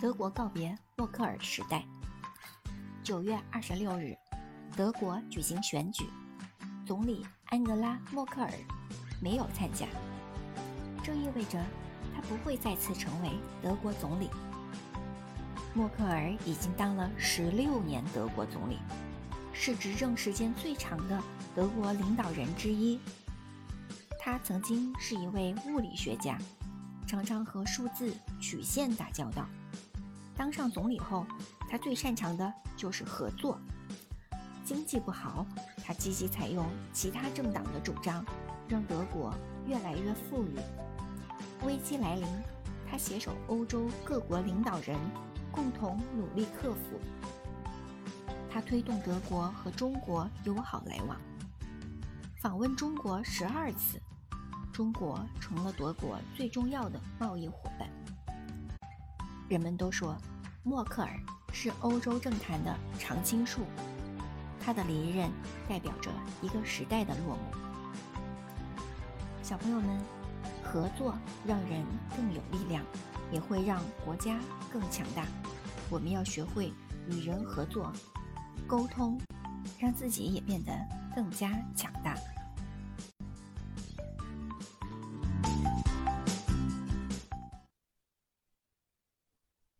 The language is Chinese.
德国告别默克尔时代。九月二十六日，德国举行选举，总理安格拉·默克尔没有参加，这意味着他不会再次成为德国总理。默克尔已经当了十六年德国总理，是执政时间最长的德国领导人之一。他曾经是一位物理学家，常常和数字曲线打交道。当上总理后，他最擅长的就是合作。经济不好，他积极采用其他政党的主张，让德国越来越富裕。危机来临，他携手欧洲各国领导人，共同努力克服。他推动德国和中国友好来往，访问中国十二次，中国成了德国最重要的贸易伙伴。人们都说，默克尔是欧洲政坛的常青树，他的离任代表着一个时代的落幕。小朋友们，合作让人更有力量，也会让国家更强大。我们要学会与人合作、沟通，让自己也变得更加强大。